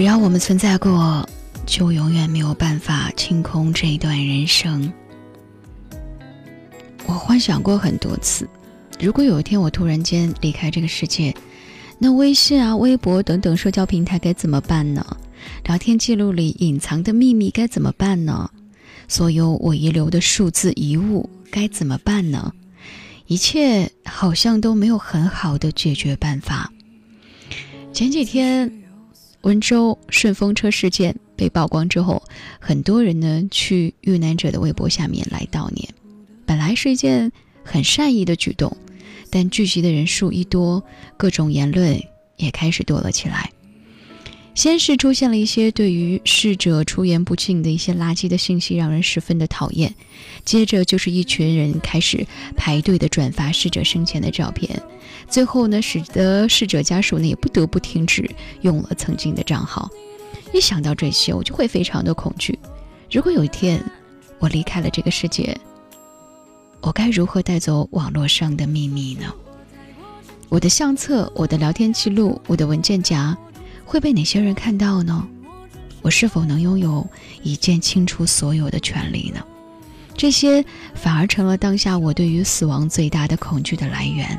只要我们存在过，就永远没有办法清空这一段人生。我幻想过很多次，如果有一天我突然间离开这个世界，那微信啊、微博等等社交平台该怎么办呢？聊天记录里隐藏的秘密该怎么办呢？所有我遗留的数字遗物该怎么办呢？一切好像都没有很好的解决办法。前几天。温州顺风车事件被曝光之后，很多人呢去遇难者的微博下面来悼念。本来是一件很善意的举动，但聚集的人数一多，各种言论也开始多了起来。先是出现了一些对于逝者出言不逊的一些垃圾的信息，让人十分的讨厌。接着就是一群人开始排队的转发逝者生前的照片。最后呢，使得逝者家属呢也不得不停止用了曾经的账号。一想到这些，我就会非常的恐惧。如果有一天我离开了这个世界，我该如何带走网络上的秘密呢？我的相册、我的聊天记录、我的文件夹会被哪些人看到呢？我是否能拥有一键清除所有的权利呢？这些反而成了当下我对于死亡最大的恐惧的来源。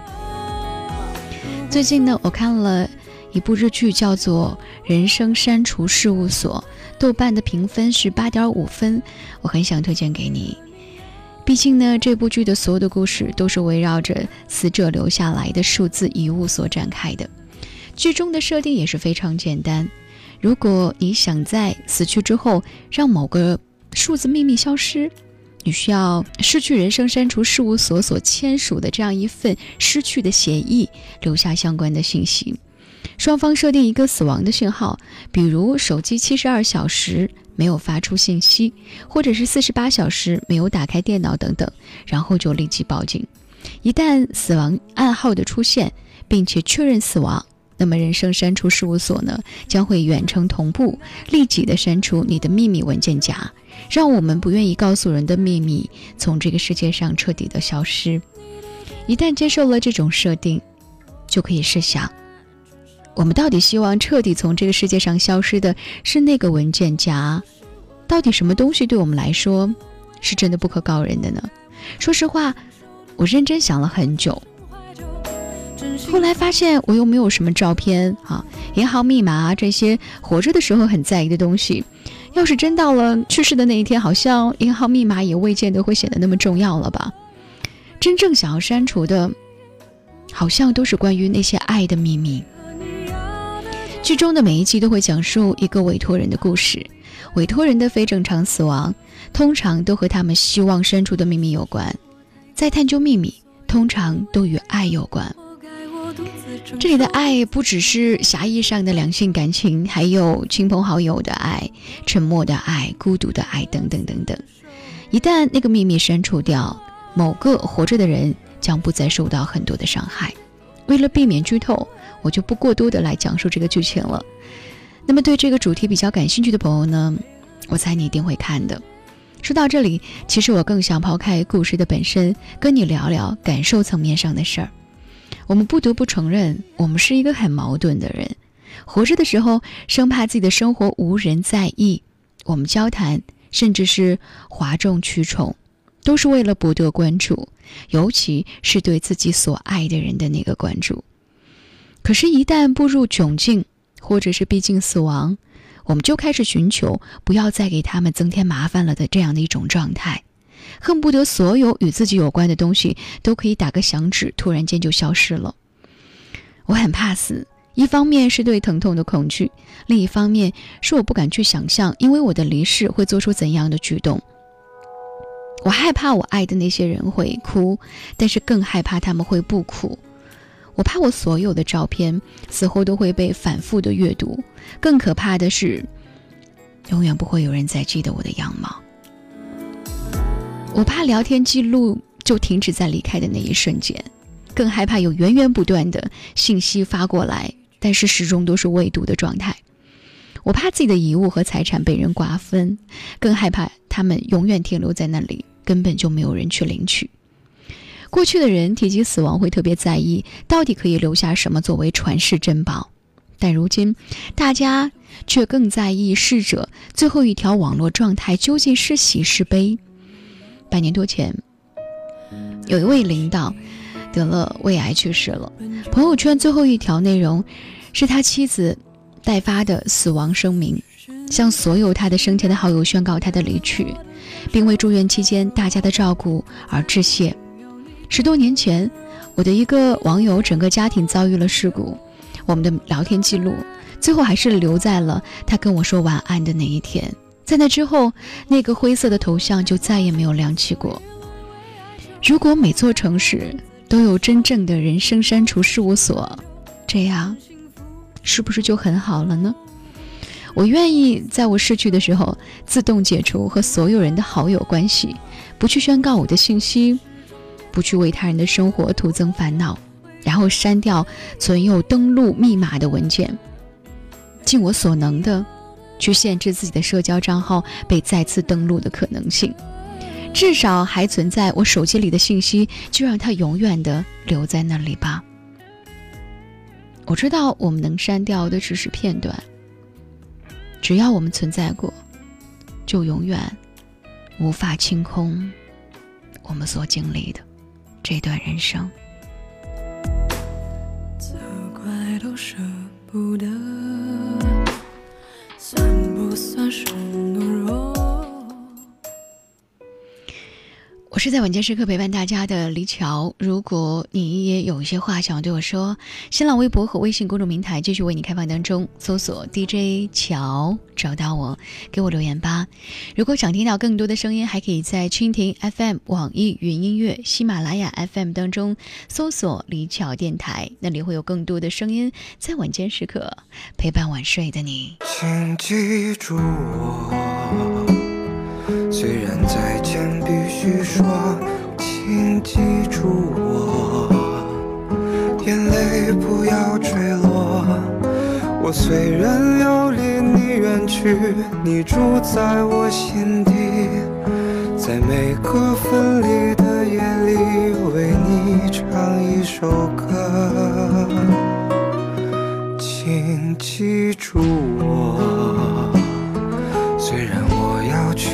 最近呢，我看了一部日剧，叫做《人生删除事务所》，豆瓣的评分是八点五分，我很想推荐给你。毕竟呢，这部剧的所有的故事都是围绕着死者留下来的数字遗物所展开的。剧中的设定也是非常简单：如果你想在死去之后让某个数字秘密消失。你需要失去人生删除事务所所签署的这样一份失去的协议，留下相关的信息。双方设定一个死亡的信号，比如手机七十二小时没有发出信息，或者是四十八小时没有打开电脑等等，然后就立即报警。一旦死亡暗号的出现，并且确认死亡，那么人生删除事务所呢将会远程同步，立即的删除你的秘密文件夹。让我们不愿意告诉人的秘密从这个世界上彻底的消失。一旦接受了这种设定，就可以试想：我们到底希望彻底从这个世界上消失的是那个文件夹？到底什么东西对我们来说是真的不可告人的呢？说实话，我认真想了很久，后来发现我又没有什么照片啊、银行密码这些活着的时候很在意的东西。要是真到了去世的那一天，好像银行密码也未见得会显得那么重要了吧？真正想要删除的，好像都是关于那些爱的秘密。剧中的每一集都会讲述一个委托人的故事，委托人的非正常死亡，通常都和他们希望删除的秘密有关。在探究秘密，通常都与爱有关。这里的爱不只是狭义上的两性感情，还有亲朋好友的爱、沉默的爱、孤独的爱等等等等。一旦那个秘密删除掉，某个活着的人将不再受到很多的伤害。为了避免剧透，我就不过多的来讲述这个剧情了。那么对这个主题比较感兴趣的朋友呢，我猜你一定会看的。说到这里，其实我更想抛开故事的本身，跟你聊聊感受层面上的事儿。我们不得不承认，我们是一个很矛盾的人。活着的时候，生怕自己的生活无人在意，我们交谈，甚至是哗众取宠，都是为了博得关注，尤其是对自己所爱的人的那个关注。可是，一旦步入窘境，或者是逼近死亡，我们就开始寻求不要再给他们增添麻烦了的这样的一种状态。恨不得所有与自己有关的东西都可以打个响指，突然间就消失了。我很怕死，一方面是对疼痛的恐惧，另一方面是我不敢去想象，因为我的离世会做出怎样的举动。我害怕我爱的那些人会哭，但是更害怕他们会不哭。我怕我所有的照片死后都会被反复的阅读，更可怕的是，永远不会有人再记得我的样貌。我怕聊天记录就停止在离开的那一瞬间，更害怕有源源不断的信息发过来，但是始终都是未读的状态。我怕自己的遗物和财产被人瓜分，更害怕他们永远停留在那里，根本就没有人去领取。过去的人提及死亡会特别在意，到底可以留下什么作为传世珍宝？但如今，大家却更在意逝者最后一条网络状态究竟是喜是悲。半年多前，有一位领导得了胃癌去世了，朋友圈最后一条内容是他妻子代发的死亡声明，向所有他的生前的好友宣告他的离去，并为住院期间大家的照顾而致谢。十多年前，我的一个网友整个家庭遭遇了事故，我们的聊天记录最后还是留在了他跟我说晚安的那一天。在那之后，那个灰色的头像就再也没有亮起过。如果每座城市都有真正的人生删除事务所，这样是不是就很好了呢？我愿意在我逝去的时候自动解除和所有人的好友关系，不去宣告我的信息。不去为他人的生活徒增烦恼，然后删掉存有登录密码的文件，尽我所能的去限制自己的社交账号被再次登录的可能性。至少还存在我手机里的信息，就让它永远的留在那里吧。我知道我们能删掉的只是片段，只要我们存在过，就永远无法清空我们所经历的。这段人生，责怪都舍不得，算不算是懦弱？我是在晚间时刻陪伴大家的李乔。如果你也有一些话想要对我说，新浪微博和微信公众平台继续为你开放当中，搜索 DJ 乔找到我，给我留言吧。如果想听到更多的声音，还可以在蜻蜓 FM、网易云音乐、喜马拉雅 FM 当中搜索李乔电台，那里会有更多的声音在晚间时刻陪伴晚睡的你。请记住我。虽然再见必须说，请记住我，眼泪不要坠落。我虽然要离你远去，你住在我心底，在每个分离的夜里，为你唱一首歌，请记住我。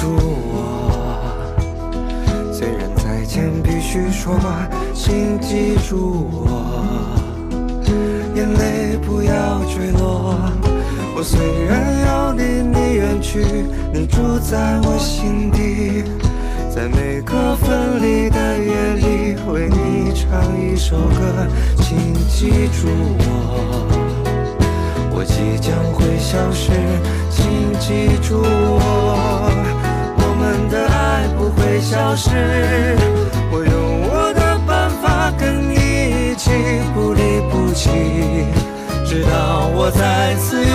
住我，虽然再见必须说请记住我，眼泪不要坠落。我虽然要离你远去，你住在我心底，在每个分离的夜里，为你唱一首歌。请记住我，我即将会消失。请记住，我们的爱不会消失。我用我的办法。跟你一起不离不弃，直到我再次拥